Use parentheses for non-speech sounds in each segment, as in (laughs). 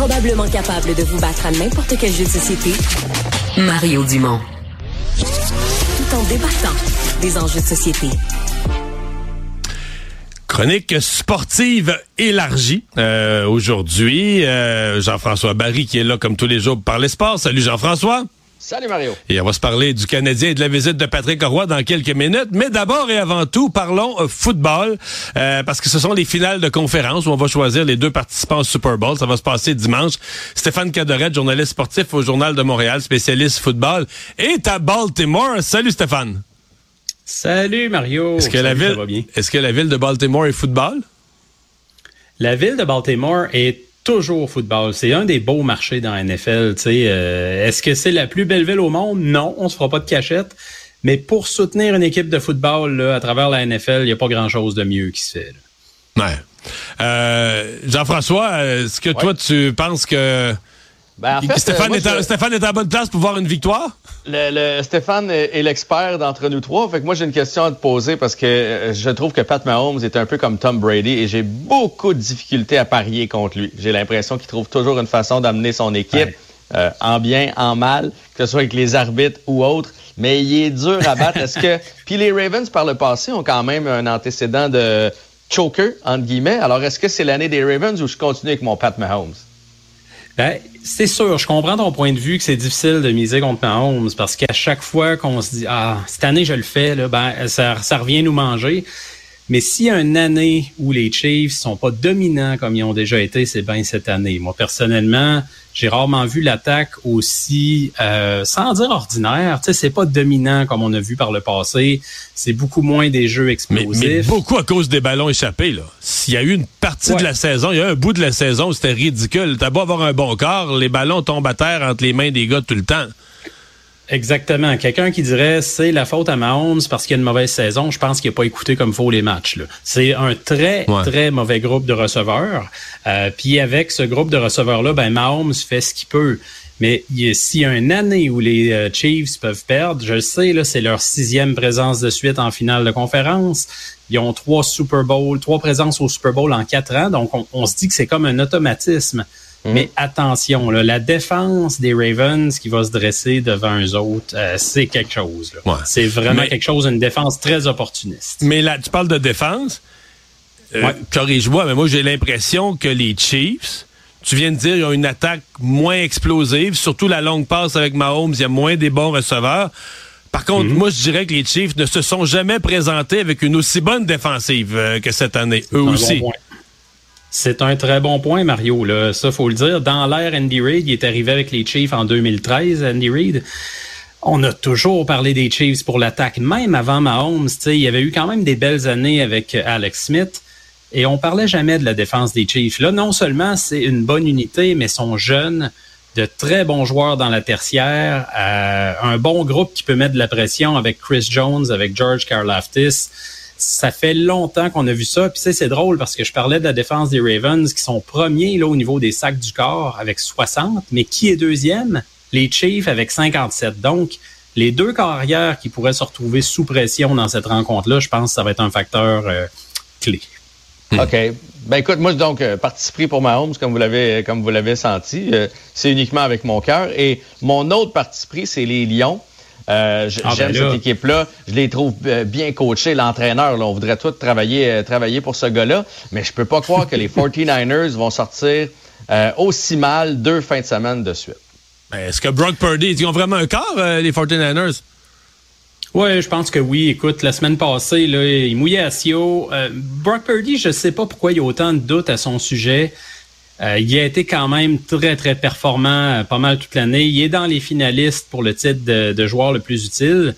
Probablement capable de vous battre à n'importe quel jeu de société, Mario Dumont. Tout en débattant des enjeux de société. Chronique sportive élargie euh, aujourd'hui. Euh, Jean-François Barry qui est là comme tous les jours pour parler sport. Salut Jean-François. Salut Mario. Et on va se parler du Canadien et de la visite de Patrick Roy dans quelques minutes. Mais d'abord et avant tout, parlons euh, football, euh, parce que ce sont les finales de conférence où on va choisir les deux participants au Super Bowl. Ça va se passer dimanche. Stéphane Cadoret, journaliste sportif au Journal de Montréal, spécialiste football, est à Baltimore. Salut Stéphane. Salut Mario. Est-ce que, la ville, est-ce que la ville de Baltimore est football? La ville de Baltimore est toujours football. C'est un des beaux marchés dans la NFL. Euh, Est-ce que c'est la plus belle ville au monde? Non, on se fera pas de cachette. Mais pour soutenir une équipe de football là, à travers la NFL, il n'y a pas grand-chose de mieux qui se fait. Ouais. Euh, Jean-François, est-ce que toi, tu penses que ben, en fait, Stéphane, est Stéphane, est bonne place pour voir une victoire? Le, Stéphane est, l'expert d'entre nous trois. Fait que moi, j'ai une question à te poser parce que euh, je trouve que Pat Mahomes est un peu comme Tom Brady et j'ai beaucoup de difficultés à parier contre lui. J'ai l'impression qu'il trouve toujours une façon d'amener son équipe euh, en bien, en mal, que ce soit avec les arbitres ou autres. Mais il est dur à battre. Est-ce que (laughs) puis les Ravens par le passé ont quand même un antécédent de choker entre guillemets. Alors est-ce que c'est l'année des Ravens ou je continue avec mon Pat Mahomes? Ben, c'est sûr, je comprends ton point de vue que c'est difficile de miser contre Mahomes parce qu'à chaque fois qu'on se dit ah cette année je le fais là, ben ça, ça revient nous manger. Mais s'il y a une année où les Chiefs sont pas dominants comme ils ont déjà été, c'est bien cette année. Moi, personnellement, j'ai rarement vu l'attaque aussi, euh, sans dire ordinaire. Tu sais, c'est pas dominant comme on a vu par le passé. C'est beaucoup moins des jeux explosifs. Mais, beaucoup à cause des ballons échappés. Là. S'il y a eu une partie de la saison, il y a un bout de la saison où c'était ridicule. T'as beau avoir un bon corps, les ballons tombent à terre entre les mains des gars tout le temps. Exactement. Quelqu'un qui dirait c'est la faute à Mahomes parce qu'il y a une mauvaise saison, je pense qu'il n'a pas écouté comme faut les matchs. C'est un très, très mauvais groupe de receveurs. Euh, puis avec ce groupe de receveurs-là, ben Mahomes fait ce qu'il peut. Mais s'il y a une année où les euh, Chiefs peuvent perdre, je le sais, c'est leur sixième présence de suite en finale de conférence. Ils ont trois Super Bowl, trois présences au Super Bowl en quatre ans. Donc, on, on se dit que c'est comme un automatisme. Mhm. Mais attention, là, la défense des Ravens qui va se dresser devant eux autres, euh, c'est quelque chose. C'est vraiment quelque chose, une défense très opportuniste. Mais là, tu parles de défense. Euh, Corrige-moi, mais moi j'ai l'impression que les Chiefs, tu viens de dire, ils ont une attaque moins explosive, surtout la longue passe avec Mahomes, il y a moins des bons receveurs. Par contre, mhm. moi, je dirais que les Chiefs ne se sont jamais présentés avec une aussi bonne défensive euh, que cette année, eux aussi. C'est un très bon point, Mario. Là. Ça, faut le dire. Dans l'ère Andy Reid, il est arrivé avec les Chiefs en 2013, Andy Reid. On a toujours parlé des Chiefs pour l'attaque, même avant Mahomes. Il y avait eu quand même des belles années avec euh, Alex Smith. Et on parlait jamais de la défense des Chiefs. Là, non seulement c'est une bonne unité, mais sont jeunes, de très bons joueurs dans la tertiaire, euh, un bon groupe qui peut mettre de la pression avec Chris Jones, avec George Karlaftis ça fait longtemps qu'on a vu ça. Puis c'est drôle parce que je parlais de la défense des Ravens qui sont premiers là au niveau des sacs du corps avec 60, mais qui est deuxième? Les Chiefs avec 57. Donc, les deux carrières qui pourraient se retrouver sous pression dans cette rencontre-là, je pense que ça va être un facteur euh, clé. Hmm. OK. Ben écoute, moi donc euh, participer pour Mahomes comme vous l'avez comme vous l'avez senti, euh, c'est uniquement avec mon cœur et mon autre parti pris c'est les Lions. Euh, ah, j'aime ben cette équipe-là. Je les trouve euh, bien coachés. L'entraîneur, on voudrait tous travailler, euh, travailler pour ce gars-là. Mais je peux pas croire que les (laughs) 49ers vont sortir aussi mal deux fins de semaine de suite. Est-ce que Brock Purdy, ils ont vraiment un corps, les 49ers? Oui, je pense que oui. Écoute, la semaine passée, là, il mouillait à Sio. Brock Purdy, je sais pas pourquoi il y a autant de doutes à son sujet. Euh, il a été quand même très, très performant euh, pas mal toute l'année. Il est dans les finalistes pour le titre de, joueur le plus utile.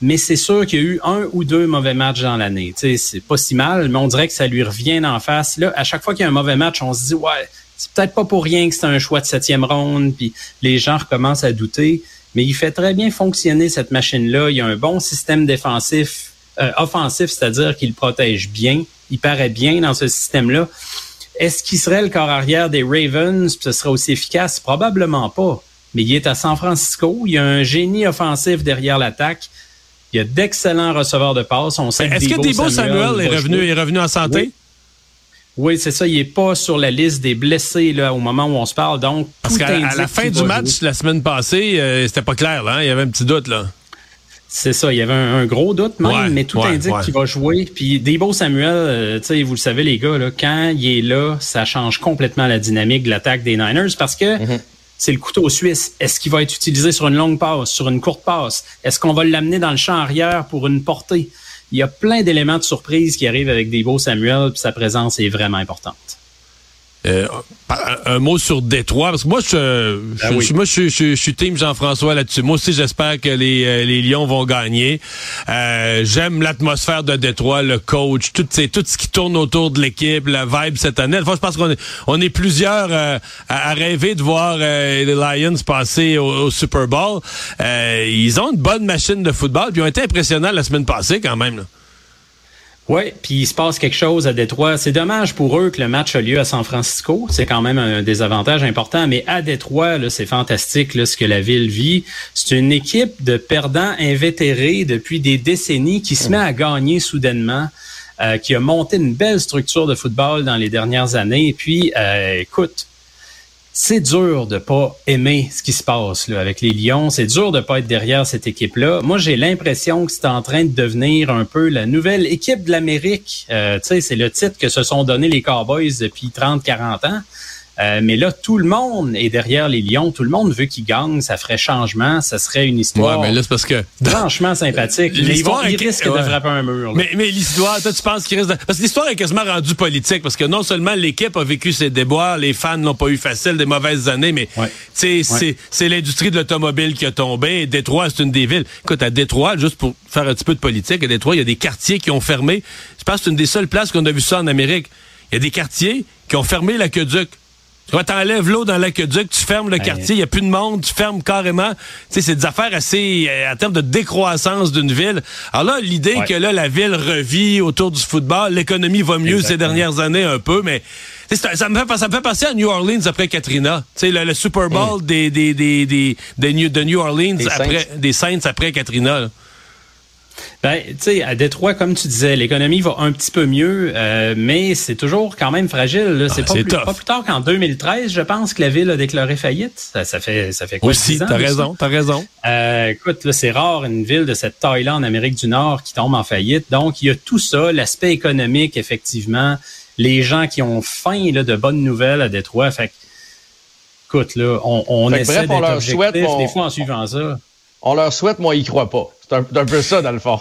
Mais c'est sûr qu'il y a eu un ou deux mauvais matchs dans l'année. C'est pas si mal, mais on dirait que ça lui revient en face. Là, à chaque fois qu'il y a un mauvais match, on se dit Ouais, c'est peut-être pas pour rien que c'est un choix de septième ronde, puis les gens recommencent à douter. Mais il fait très bien fonctionner cette machine-là. Il a un bon système défensif, euh, offensif, c'est-à-dire qu'il protège bien. Il paraît bien dans ce système-là. Est-ce qu'il serait le corps arrière des Ravens, ce serait aussi efficace? Probablement pas. Mais il est à San Francisco. Il y a un génie offensif derrière l'attaque. Il y a d'excellents receveurs de passes. On sait Est-ce que Debo Samuel, est, revenu, est revenu en santé? Oui, c'est ça. Il est pas sur la liste des blessés là, au moment où on se parle. Donc, parce qu'à la fin du match la semaine passée, euh, c'était pas clair. Là, hein? Il y avait un petit doute là. C'est ça, il y avait un, gros doute même, mais tout indique qu'il va jouer. Puis Debo Samuel, euh, sais, vous le savez les gars, là, quand il est là, ça change complètement la dynamique de l'attaque des Niners parce que mhm. c'est le couteau suisse. Est-ce qu'il va être utilisé sur une longue passe, sur une courte passe? Est-ce qu'on va l'amener dans le champ arrière pour une portée? Il y a plein d'éléments de surprise qui arrivent avec Debo Samuel, puis sa présence est vraiment importante. Euh, un mot sur Détroit, parce que moi, je, ben moi, je, je, suis team Jean-François là-dessus. Moi aussi, j'espère que les, euh, les Lions vont gagner. Euh, j'aime l'atmosphère de Détroit, le coach, tout, tout ce qui tourne autour de l'équipe, la vibe cette année. Enfin, je pense qu'on est, on est plusieurs à, rêver de voir les Lions passer au, Super Bowl. ils ont une bonne machine de football, puis ils ont été impressionnants la semaine passée quand même. Là. Oui, puis il se passe quelque chose à Détroit. C'est dommage pour eux que le match a lieu à San Francisco. C'est quand même un désavantage important. Mais à Détroit, c'est fantastique là, ce que la ville vit. C'est une équipe de perdants invétérés depuis des décennies qui se met à gagner soudainement. Euh, qui a monté une belle structure de football dans les dernières années. Puis, euh, écoute, c'est dur de pas aimer ce qui se passe là, avec les Lions. C'est dur de pas être derrière cette équipe-là. Moi, j'ai l'impression que c'est en train de devenir un peu la nouvelle équipe de l'Amérique. Euh, c'est le titre que se sont donné les Cowboys depuis 30-40 ans. Euh, mais là, tout le monde est derrière les Lions. Tout le monde veut qu'ils gagnent. Ça ferait changement. Ça serait une histoire. Ouais, mais là, c'est parce que. (laughs) Franchement sympathique. Mais ils, vont, ils risquent de frapper un mur. Mais, mais l'histoire, toi, tu penses qu'il risque de... Parce que l'histoire est quasiment rendue politique. Parce que non seulement l'équipe a vécu ses déboires, les fans n'ont pas eu facile, des mauvaises années, mais c'est c'est l'industrie de l'automobile qui a tombé. Détroit, c'est une des villes. Écoute, à Détroit, juste pour faire un petit peu de politique, à Détroit, il y a des quartiers qui ont fermé. Je pense que c'est une des seules places qu'on a vu ça en Amérique. Il y a des quartiers qui ont fermé l'aqueduc. Tu vois, t'enlèves l'eau dans l'aqueduc, tu fermes le quartier, il n'y a plus de monde, tu fermes carrément. Tu sais, c'est des affaires assez, euh, en termes de décroissance d'une ville. Alors là, l'idée que là, la ville revit autour du football, l'économie va mieux ces dernières années un peu, mais ça me, fait, ça me fait penser à New Orleans après Katrina. Tu sais, le, Super Bowl mm. des, des, des, des, New, de New Orleans après, des Saints après Katrina. Ben, tu sais, à Détroit, comme tu disais, l'économie va un petit peu mieux, euh, mais c'est toujours quand même fragile. C'est ah, pas, plus, pas plus tard qu'en 2013, je pense, que la ville a déclaré faillite. Ça, ça fait, ça fait quoi? Aussi, t'as raison, t'as raison. Euh, écoute, c'est rare une ville de cette taille-là en Amérique du Nord qui tombe en faillite. Donc, il y a tout ça, l'aspect économique, effectivement, les gens qui ont faim là, de bonnes nouvelles à Détroit. Fait écoute, là, on, on essaie d'être objectif des fois en suivant ça. On leur souhaite, moi, ils croient pas. C'est un, un, peu ça, dans le fond.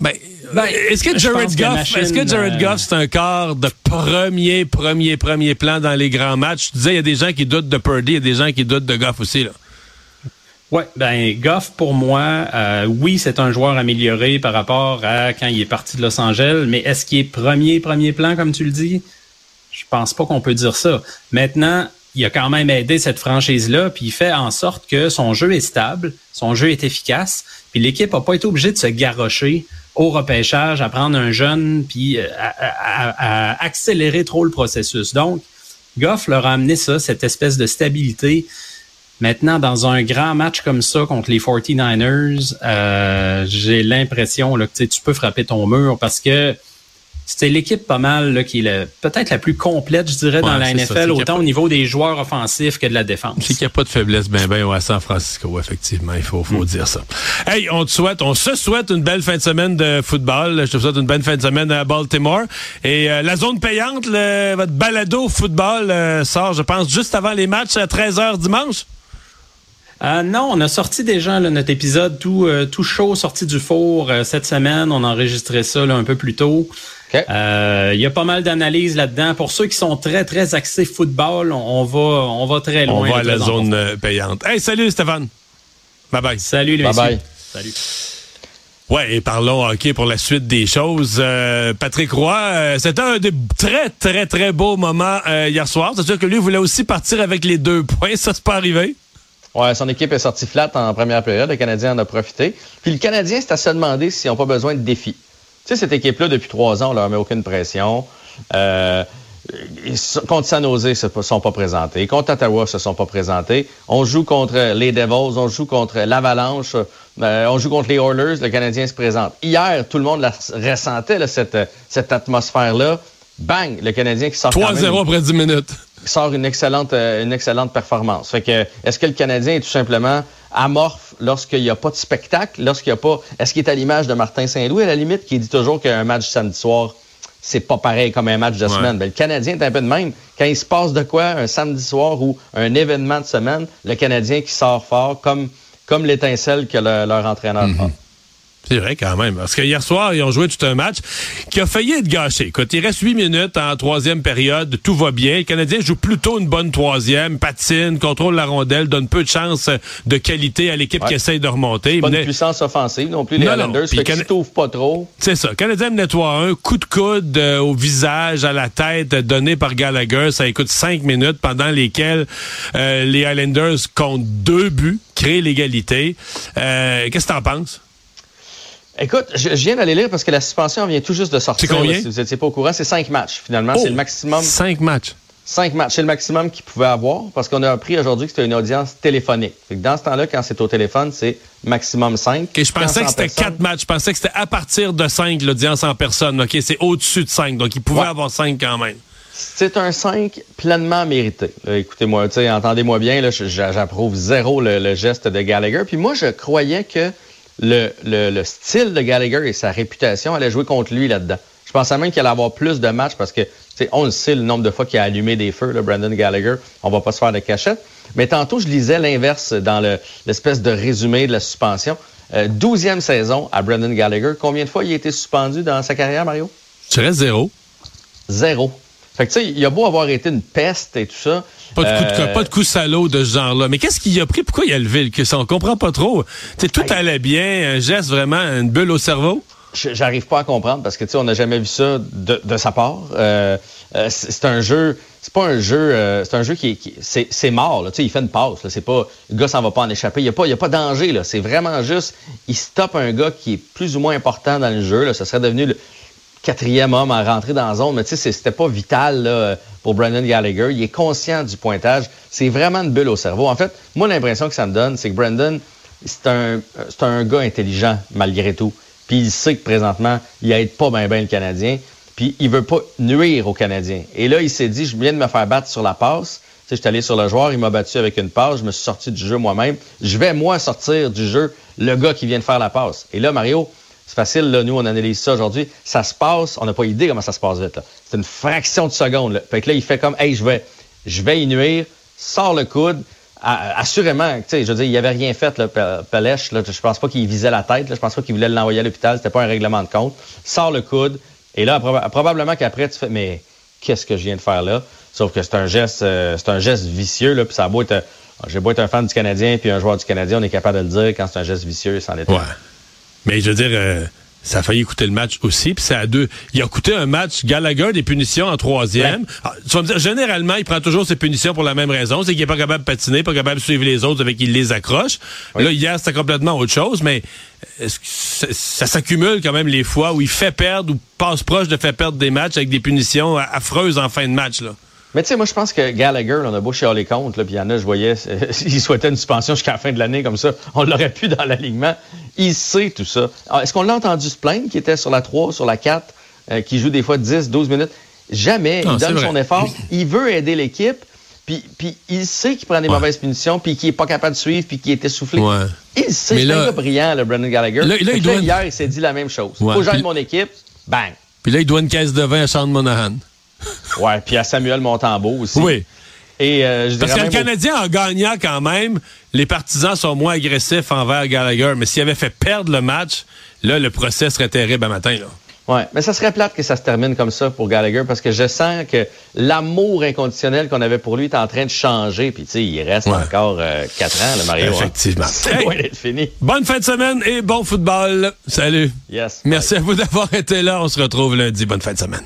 Ben, ben, est-ce que Jared Goff, est-ce que Jared Goff, c'est un quart de premier, premier, premier plan dans les grands matchs? Tu disais, il y a des gens qui doutent de Purdy, il y a des gens qui doutent de Goff aussi, là. Ouais, ben Goff pour moi, euh, oui, c'est un joueur amélioré par rapport à quand il est parti de Los Angeles, mais est-ce qu'il est premier premier plan comme tu le dis? Je pense pas qu'on peut dire ça. Maintenant, il a quand même aidé cette franchise-là, puis il fait en sorte que son jeu est stable, son jeu est efficace, puis l'équipe n'a pas été obligée de se garrocher au repêchage, à prendre un jeune, puis euh, à, accélérer trop le processus. Donc, Goff leur a amené ça, cette espèce de stabilité. Maintenant, dans un grand match comme ça contre les 49ers, euh, j'ai l'impression que tu peux frapper ton mur parce que c'était l'équipe pas mal là, qui est peut-être la plus complète, je dirais, dans la NFL, autant au niveau des joueurs offensifs que de la défense. C'est qu'il n'y a pas de faiblesse ben ben à San Francisco, effectivement, il faut, faut mm. dire ça. Hey, on te souhaite, on se souhaite une belle fin de semaine de football. Je te souhaite une belle fin de semaine à Baltimore. Et euh, la zone payante, votre balado football euh, sort, je pense, juste avant les matchs à 13h dimanche. Euh, non, on a sorti déjà notre épisode tout, tout chaud, sorti du four cette semaine. On a enregistré ça un peu plus tôt. Euh, il y a pas mal d'analyses là-dedans. Pour ceux qui sont très, très axés football, on, va, on va très loin. On va à la zone euh, payante. Hey, salut Stéphane. Bye bye. Salut les Bye bye. Salut. Ouais, et parlons hockey pour la suite des choses. Euh, Patrick Roy, c'était un des très, très, très beaux moments hier soir. C'est sûr que lui voulait aussi partir avec les deux points. Ça, c'est pas arrivé. Ouais, son équipe est sortie flat en première période. Le Canadien en a profité. Puis le Canadien, c'est à se demander s'ils n'ont pas besoin de défis. Tu sais, cette équipe-là, depuis trois ans, on leur met aucune pression. Euh, contre San Jose, ne se sont pas présentés. Contre Ottawa, se sont pas présentés. On joue contre les Devils, on joue contre l'Avalanche, euh, on joue contre les Oilers, le Canadien se présente. Hier, tout le monde la ressentait, cette, cette atmosphère-là. bang, le Canadien qui sort 3-0 après 10 minutes. sort une excellente, euh, une excellente performance. Fait que, est-ce que le Canadien est tout simplement amorphe lorsqu'il n'y a pas de spectacle, lorsqu'il n'y a pas, est-ce qu'il est à l'image de Martin Saint-Louis à la limite qui dit toujours qu'un match samedi soir, c'est pas pareil comme un match de semaine? Ben, le Canadien est un peu de même. Quand il se passe de quoi un samedi soir ou un événement de semaine, le Canadien qui sort fort comme, comme l'étincelle que leur entraîneur mm c'est vrai quand même. Parce que hier soir, ils ont joué tout un match qui a failli être gâché. Écoute, il reste huit minutes en troisième période, tout va bien. Le Canadien joue plutôt une bonne troisième, patine, contrôle la rondelle, donne peu de chance de qualité à l'équipe qui essaye de remonter. Pas de puissance offensive non plus, les non, Islanders, non. Can... pas trop. C'est ça. Canadien nettoie un coup de coude euh, au visage, à la tête, donné par Gallagher. Ça écoute cinq minutes pendant lesquelles euh, les Islanders comptent deux buts, créent l'égalité. Euh, Qu'est-ce que t'en penses? Écoute, je, viens d'aller lire parce que la suspension vient tout juste de sortir. C'est combien? si vous n'étiez pas au courant, c'est cinq matchs finalement. c'est le oh! maximum. Cinq matchs. Cinq matchs, c'est le maximum qu'il pouvait avoir parce qu'on a appris aujourd'hui que c'était une audience téléphonique. dans ce temps-là, quand c'est au téléphone, c'est maximum cinq. Okay, je pensais que c'était quatre matchs. Je pensais que c'était à partir de cinq l'audience en personne. Ok, c'est au-dessus de cinq, donc il pouvait avoir cinq quand même. C'est un 5 pleinement mérité. Écoutez-moi, entendez-moi bien, j'approuve zéro le, geste de Gallagher. Puis moi, je croyais que le, style de Gallagher et sa réputation allaient jouer contre lui là-dedans. Je pensais même qu'il allait avoir plus de matchs parce que, on le sait, le nombre de fois qu'il a allumé des feux, le Brandon Gallagher. On va pas se faire de cachette. Mais tantôt, je lisais l'inverse dans l'espèce de résumé de la suspension. Euh, douzième saison à Brandon Gallagher. Combien de fois il a été suspendu dans sa carrière, Mario? Je dirais zéro. Zéro. Fait que, tu sais, il a beau avoir été une peste et tout ça. Pas de, coup de, euh, pas de coup salaud de ce genre-là. Mais qu'est-ce qu'il a pris? Pourquoi il a levé le cul? On comprend pas trop. sais, tout allait bien, un geste vraiment, une bulle au cerveau? J'arrive pas à comprendre parce que, tu sais, on n'a jamais vu ça de, de sa part. Euh, euh c'est un jeu, c'est pas un jeu, euh, c'est un jeu qui, qui c'est mort. Tu sais, il fait une passe. C'est pas, le gars s'en va pas en échapper. Il y a pas, il y a pas danger. Là. C'est vraiment juste, il stoppe un gars qui est plus ou moins important dans le jeu. Là. Ça serait devenu le, quatrième homme à rentrer dans la zone, mais tu sais, c'était pas vital là, pour Brandon Gallagher. Il est conscient du pointage. C'est vraiment une bulle au cerveau. En fait, moi, l'impression que ça me donne, c'est que Brandon, c'est un, c'est un gars intelligent, malgré tout. Puis il sait que présentement, il aide pas bien ben le Canadien. Puis il veut pas nuire au Canadien. Et là, il s'est dit, je viens de me faire battre sur la passe. Tu sais, je suis allé sur le joueur, il m'a battu avec une passe, je me suis sorti du jeu moi-même. Je vais, moi, sortir du jeu le gars qui vient de faire la passe. Et là, Mario, c'est facile, là, nous, on analyse ça aujourd'hui. Ça se passe, on n'a pas idée comment ça se passe vite. C'est une fraction de seconde. Là. Fait que là, il fait comme, hey, je vais, je vais y nuire, sort le coude. assurément, tu sais, je veux dire, il avait rien fait, là, Pelèche. Là, je pense pas qu'il visait la tête. Là, je pense pas qu'il voulait l'envoyer à l'hôpital. C'était pas un règlement de compte. Sort le coude. Et là, probablement qu'après, tu fais, mais qu'est-ce que je viens de faire là? Sauf que c'est un geste, euh, c'est un geste vicieux, là, puis ça a beau être, j'ai beau être un fan du Canadien puis un joueur du Canadien, on est capable de le dire quand c'est un geste vicieux, c'en est ouais. Mais je veux dire, euh, ça a failli coûter le match aussi. Puis c'est à deux. Il a coûté un match Gallagher des punitions en troisième. Ah, tu vas me dire, généralement, il prend toujours ses punitions pour la même raison. C'est qu'il est pas capable de patiner, pas capable de suivre les autres avec qu'il les accroche. Là, hier, c'était complètement autre chose. Mais ça, ça s'accumule quand même les fois où il fait perdre ou passe proche de faire perdre des matchs avec des punitions affreuses en fin de match. Là? Mais tu sais, moi, je pense que Gallagher, on a beau chialer contre, là, puis il y en a, je voyais, (laughs) il souhaitait une suspension jusqu'à la fin de l'année, comme ça, on l'aurait pu dans l'alignement. Il sait tout ça. Ah, est-ce qu'on l'a entendu se plaindre, qui était sur la 3, sur la 4, euh, qui joue des fois 10, 12 minutes? Jamais. il donne son effort. Il veut aider l'équipe. Puis, puis il sait qu'il prend des mauvaises punitions, puis qu'il est pas capable de suivre, puis qu'il est essoufflé. Ouais. Il sait, c'est un gars brillant, le Brendan Gallagher. Là, il doit... Hier, il s'est dit la même chose. Ouais. Faut que j'aide mon équipe, bang. Puis là, il doit une caisse de vin à Sean Monahan. Ouais, puis à Samuel Montembeau aussi. Oui. Et, euh, Parce que le Canadien, en gagnant quand même, les partisans sont moins agressifs envers Gallagher. Mais s'il avait fait perdre le match, là, le procès serait terrible à matin. Là. Ouais, mais ça serait plate que ça se termine comme ça pour Gallagher parce que je sens que l'amour inconditionnel qu'on avait pour lui est en train de changer. Puis tu sais, il reste encore euh, quatre ans, le Mario. Hein. Effectivement. (laughs) Fini. Bonne fin de semaine et bon football. Salut. Yes. Merci à vous d'avoir été là. On se retrouve lundi. Bonne fin de semaine.